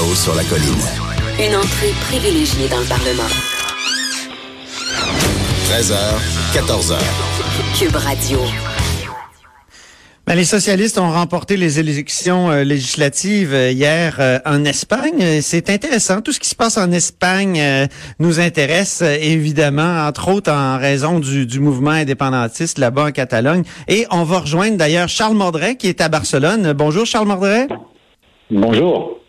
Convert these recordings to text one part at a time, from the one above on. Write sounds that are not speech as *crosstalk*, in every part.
Là-haut sur la colline. Une entrée privilégiée dans le Parlement. 13h, 14h. Cube Radio. Ben, les socialistes ont remporté les élections euh, législatives euh, hier euh, en Espagne. C'est intéressant. Tout ce qui se passe en Espagne euh, nous intéresse euh, évidemment, entre autres en raison du, du mouvement indépendantiste là-bas en Catalogne. Et on va rejoindre d'ailleurs Charles Mordret qui est à Barcelone. Bonjour Charles Mordret. Bonjour.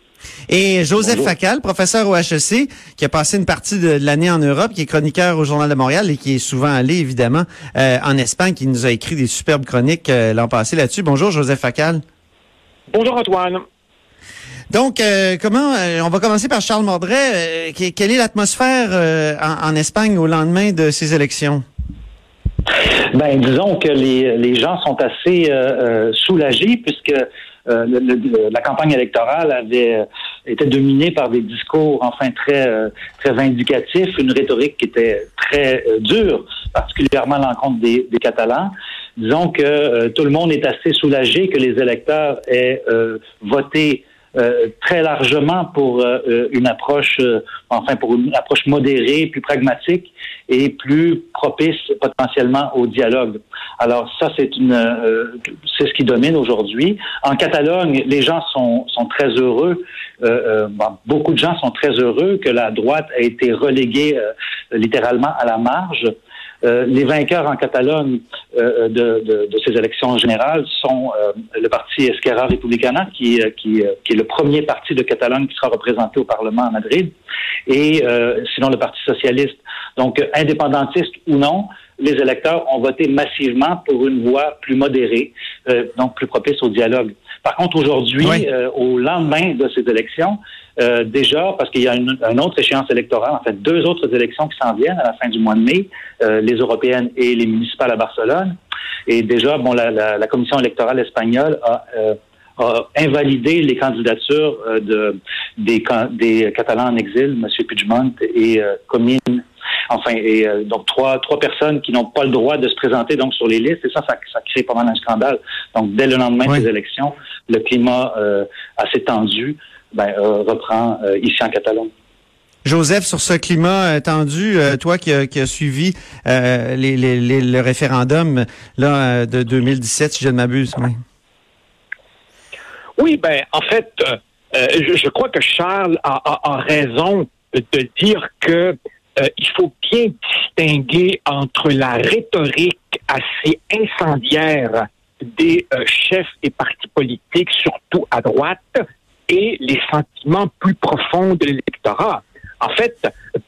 Et Joseph Bonjour. Facal, professeur au HEC, qui a passé une partie de l'année en Europe, qui est chroniqueur au Journal de Montréal et qui est souvent allé, évidemment, euh, en Espagne, qui nous a écrit des superbes chroniques euh, l'an passé là-dessus. Bonjour Joseph Facal. Bonjour Antoine. Donc, euh, comment euh, on va commencer par Charles Mordret. Euh, que- quelle est l'atmosphère euh, en, en Espagne au lendemain de ces élections? Ben, disons que les, les gens sont assez euh, euh, soulagés puisque euh, le- le- la campagne électorale avait euh, été dominée par des discours enfin très euh, très vindicatifs, une rhétorique qui était très euh, dure, particulièrement à l'encontre des, des Catalans. Disons que tout le monde est assez soulagé que les électeurs aient voté euh, très largement pour euh, euh, une approche, euh, enfin pour une approche modérée, plus pragmatique et plus propice potentiellement au dialogue. Alors ça, c'est une, euh, c'est ce qui domine aujourd'hui. En Catalogne, les gens sont, sont très heureux. Beaucoup de gens sont très heureux que la droite ait été reléguée littéralement à la marge. Euh, les vainqueurs en Catalogne euh, de, de, de, ces élections générales sont euh, le parti Esquerra Republicana, qui, euh, qui, euh, qui, est le premier parti de Catalogne qui sera représenté au Parlement à Madrid, et euh, sinon le Parti socialiste. Donc, indépendantiste ou non, les électeurs ont voté massivement pour une voie plus modérée, euh, donc plus propice au dialogue. Par contre, aujourd'hui, oui. euh, au lendemain de ces élections, euh, déjà, parce qu'il y a une, une, autre échéance électorale, en fait, deux autres élections qui s'en viennent à la fin du mois de mai, euh, les européennes et les municipales à Barcelone. Et déjà, bon, la, la, la commission électorale espagnole a, euh, a invalidé les candidatures euh, de, des, des Catalans en exil, M. Puigdemont et euh, Comín. Enfin, et euh, donc trois trois personnes qui n'ont pas le droit de se présenter donc sur les listes et ça, ça, ça crée pas mal un scandale. Donc dès le lendemain oui. des élections, le climat euh, assez tendu ben, euh, reprend ici en Catalogne. Joseph, sur ce climat tendu, euh, toi qui as a suivi euh, les, les, les, le référendum là, de 2017, si je ne m'abuse. Oui. oui, ben en fait, euh, je, je, crois que Charles a, a, a raison de dire que euh, il faut bien distinguer entre la rhétorique assez incendiaire des euh, chefs et partis politiques, surtout à droite, et les sentiments plus profonds de l'électorat. En fait,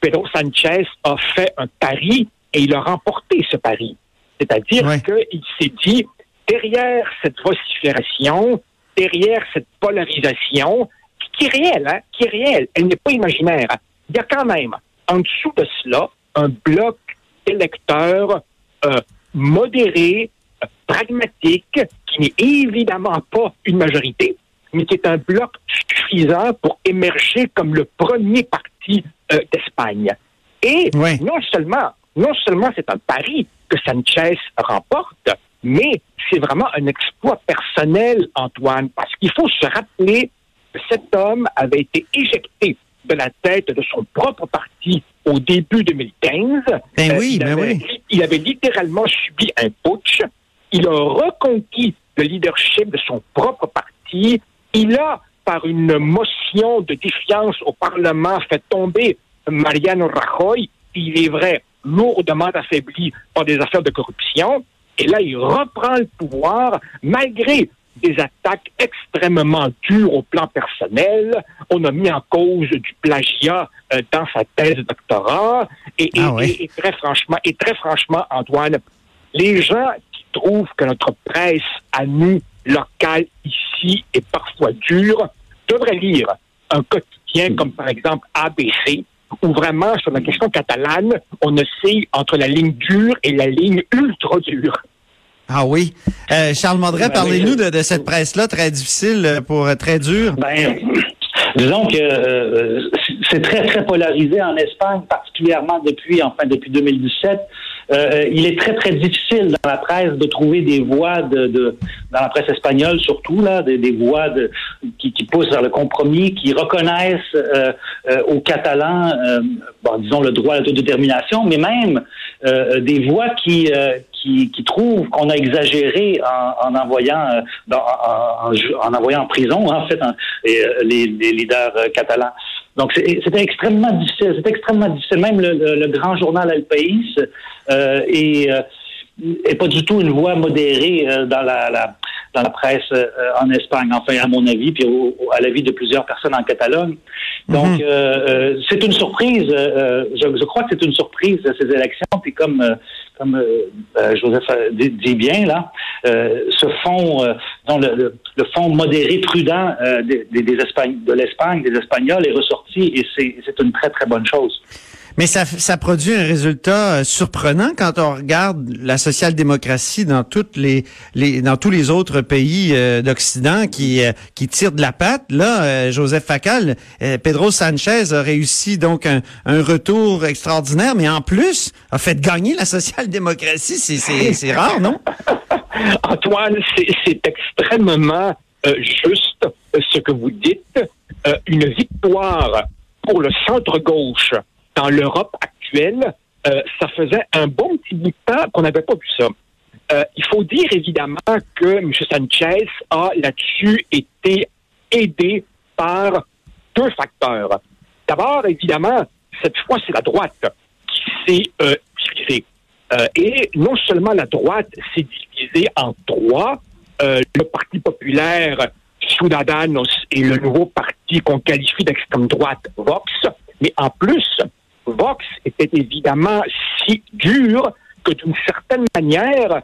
Pedro Sanchez a fait un pari et il a remporté ce pari. C'est-à-dire ouais. qu'il s'est dit, derrière cette vocifération, derrière cette polarisation, qui est réelle, hein, qui est réelle, elle n'est pas imaginaire, il y a quand même en dessous de cela un bloc électeur euh, modéré, euh, pragmatique, qui n'est évidemment pas une majorité, mais qui est un bloc suffisant pour émerger comme le premier parti euh, d'Espagne. Et oui. non seulement, non seulement c'est un pari que Sanchez remporte, mais c'est vraiment un exploit personnel, Antoine, parce qu'il faut se rappeler que cet homme avait été éjecté de la tête de son propre parti au début 2015. Ben oui, il, ben avait, oui. il avait littéralement subi un putsch. Il a reconquis le leadership de son propre parti. Il a, par une motion de défiance au Parlement, fait tomber Mariano Rajoy. Il est vrai, lourdement affaibli par des affaires de corruption. Et là, il reprend le pouvoir malgré des attaques extrêmement dures au plan personnel. On a mis en cause du plagiat euh, dans sa thèse de doctorat. Et, ah et, oui. et, et, très franchement, et très franchement, Antoine, les gens qui trouvent que notre presse à nous locale ici est parfois dure devrait lire un quotidien comme par exemple ABC, où vraiment sur la question catalane, on oscille entre la ligne dure et la ligne ultra dure. Ah oui. Euh, Charles Mandret, Ben parlez-nous oui. de, de cette presse-là très difficile euh, pour euh, très dure. Ben, disons que euh, c'est très très polarisé en Espagne, particulièrement depuis enfin depuis 2017. Euh, il est très très difficile dans la presse de trouver des voix de, de dans la presse espagnole surtout là des, des voix de, qui, qui poussent vers le compromis, qui reconnaissent euh, euh, aux Catalans, euh, disons le droit à l'autodétermination, mais même euh, des voix qui euh, qui, qui trouvent qu'on a exagéré en, en envoyant euh, en, en- en envoyant en prison en fait euh, les, les leaders euh, catalans. Donc c'est- c'était extrêmement difficile, c'était extrêmement difficile. Même le, le- le grand journal El País euh, est, euh, est pas du tout une voix modérée euh, dans la, la- dans la presse euh, en Espagne, enfin à mon avis, puis au- au- à l'avis de plusieurs personnes en Catalogne. Donc euh, euh, c'est une surprise. euh, je, je crois que c'est une surprise ces élections. Puis comme euh, comme euh, euh, Joseph dit, bien là, euh, ce fond, euh, dont le, le, le fond modéré prudent euh, des, des, de l'Espagne, des Espagnols est ressorti et c'est une très très bonne chose. Mais ça, ça produit un résultat euh, surprenant quand on regarde la social-démocratie dans toutes les, les dans tous les autres pays euh, d'Occident qui euh, qui tirent de la patte. Là, euh, Joseph Facal, Pedro Sanchez a réussi donc un, un retour extraordinaire, mais en plus a fait gagner la social-démocratie. C'est c'est *laughs* c'est rare, non? Antoine, c'est c'est extrêmement juste ce que vous dites. Une victoire pour le centre-gauche dans l'Europe actuelle, euh, ça faisait un bon petit bout de temps qu'on n'avait pas vu ça. Euh, il faut dire évidemment que M. Sanchez a là-dessus été aidé par deux facteurs. D'abord, évidemment, cette fois, c'est la droite qui s'est euh, divisée. Et non seulement la droite s'est divisée en trois, le Parti populaire, Ciudadanos et le nouveau parti qu'on qualifie d'extrême droite, Vox, mais en plus, Vox était évidemment si dur que d'une certaine manière,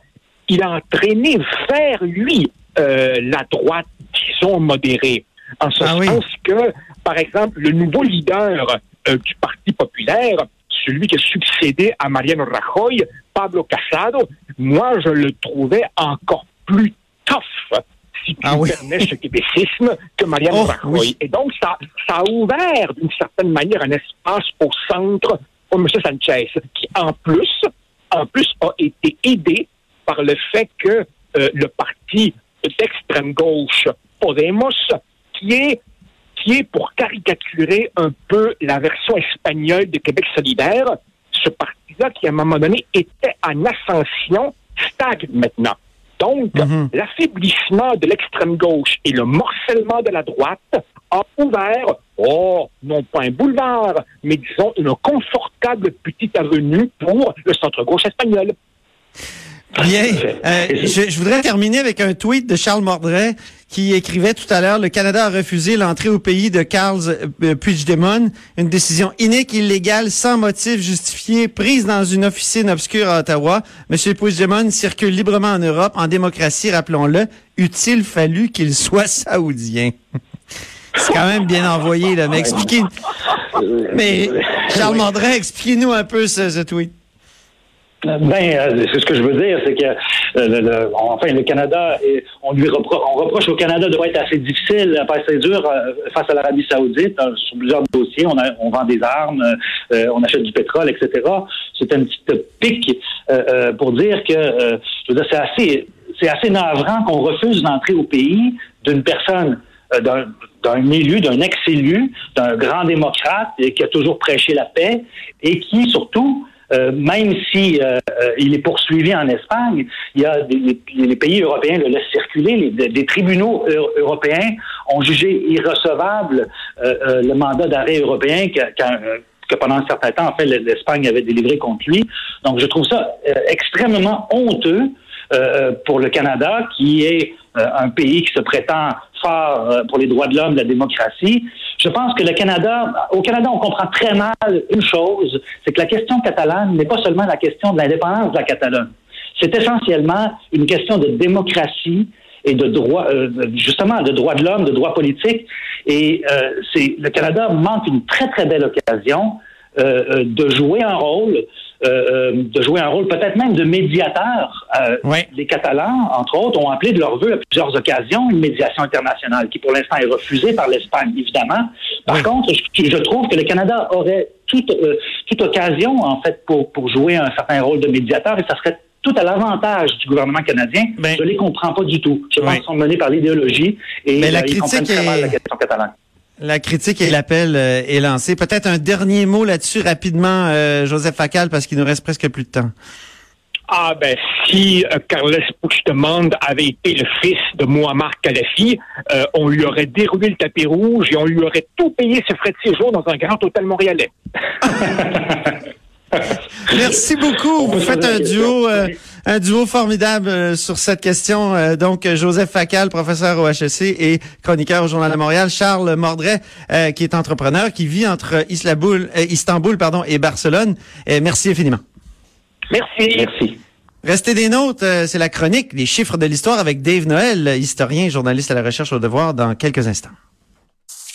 il a entraîné vers lui euh, la droite, disons, modérée. En ce Ah oui. sens que, par exemple, le nouveau leader euh, du Parti populaire, celui qui a succédé à Mariano Rajoy, Pablo Casado, moi, je le trouvais encore plus tough, si tu Ah oui. permets ce québécisme, que Mariano Oh, oui. Et donc, ça, ça a ouvert, d'une certaine manière, un espace au centre pour M. Sanchez, qui, en plus, en plus, a été aidé par le fait que euh, le parti d'extrême gauche, Podemos, qui est qui est pour caricaturer un peu la version espagnole de Québec solidaire, ce parti-là qui, à un moment donné, était en ascension, stagne maintenant. Donc, Mhm. l'affaiblissement de l'extrême gauche et le morcellement de la droite a ouvert, oh, non pas un boulevard, mais disons une confortable petite avenue pour le centre-gauche espagnol. Bien. Euh, je, je voudrais terminer avec un tweet de Charles Mordret qui écrivait tout à l'heure Le Canada a refusé l'entrée au pays de Carl euh, Puigdemont, une décision inique, illégale, sans motif justifié, prise dans une officine obscure à Ottawa. Monsieur Puigdemont circule librement en Europe, en démocratie, rappelons-le. Eût-il fallu qu'il soit saoudien? *laughs* C'est quand même bien envoyé, là. Mais expliquez. Mais Charles Mordret, expliquez-nous un peu ce, ce tweet. Ben, euh, c'est ce que je veux dire, c'est que euh, le, le- enfin le Canada, on lui repro- on reproche au Canada de être assez difficile, assez dur euh, face à l'Arabie Saoudite euh, sur plusieurs dossiers. On, a- on vend des armes, euh, on achète du pétrole, etc. C'est un petit pic euh, pour dire que, euh, je veux dire, c'est assez, c'est assez navrant qu'on refuse d'entrer au pays d'une personne d'un d'un élu, d'un ex-élu, d'un grand démocrate et qui a toujours prêché la paix et qui, surtout, euh, même si euh, euh, il est poursuivi en Espagne, il y a des, les, pays européens le laissent circuler. Les, des, tribunaux eu- européens ont jugé irrecevable euh, euh, le mandat d'arrêt européen que, que- pendant un certain temps, en fait, l'Espagne avait délivré contre lui. Donc, je trouve ça euh, extrêmement honteux euh, pour le Canada, qui est euh, un pays qui se prétend fort euh, pour les droits de l'homme, la démocratie. Je pense que le Canada, au Canada, on comprend très mal une chose, c'est que la question catalane n'est pas seulement la question de l'indépendance de la Catalogne. C'est essentiellement une question de démocratie et de droit, euh, justement, de droits de l'homme, de droits politiques. Et euh, c'est le Canada manque une très très belle occasion euh, euh, de jouer un rôle, euh, euh, de jouer un rôle peut-être même de médiateur. Euh, Ouais. Les Catalans, entre autres, ont appelé de leur vœu à plusieurs occasions une médiation internationale qui, pour l'instant, est refusée par l'Espagne, évidemment. Par contre, je, je trouve que le Canada aurait toute, euh, toute occasion, en fait, pour, pour jouer un certain rôle de médiateur et ça serait tout à l'avantage du gouvernement canadien. Ben- je les comprends pas du tout. Je pense qu'ils sont menés par l'idéologie et Mais la euh, ils comprennent critique très mal la question catalane. La critique et l'appel euh, est lancé. Peut-être un dernier mot là-dessus rapidement, euh, Joseph Facal, parce qu'il nous reste presque plus de temps. Ah ben si euh, Carles Puigdemont avait été le fils de Muammar Kadhafi, euh, on lui aurait déroulé le tapis rouge et on lui aurait tout payé ses frais de séjour dans un grand hôtel montréalais. *laughs* *laughs* Merci beaucoup. Vous faites un duo, euh, Oui. Un duo formidable euh, sur cette question. Euh, donc, Joseph Facal, professeur au HEC et chroniqueur au Journal de Montréal. Charles Mordret, euh, qui est entrepreneur, qui vit entre Islaboul, euh, Istanbul pardon, et Barcelone. Euh, merci infiniment. Merci. Merci. Restez des nôtres, euh, c'est la chronique, les chiffres de l'histoire avec Dave Noël, historien et journaliste à la recherche au devoir dans quelques instants.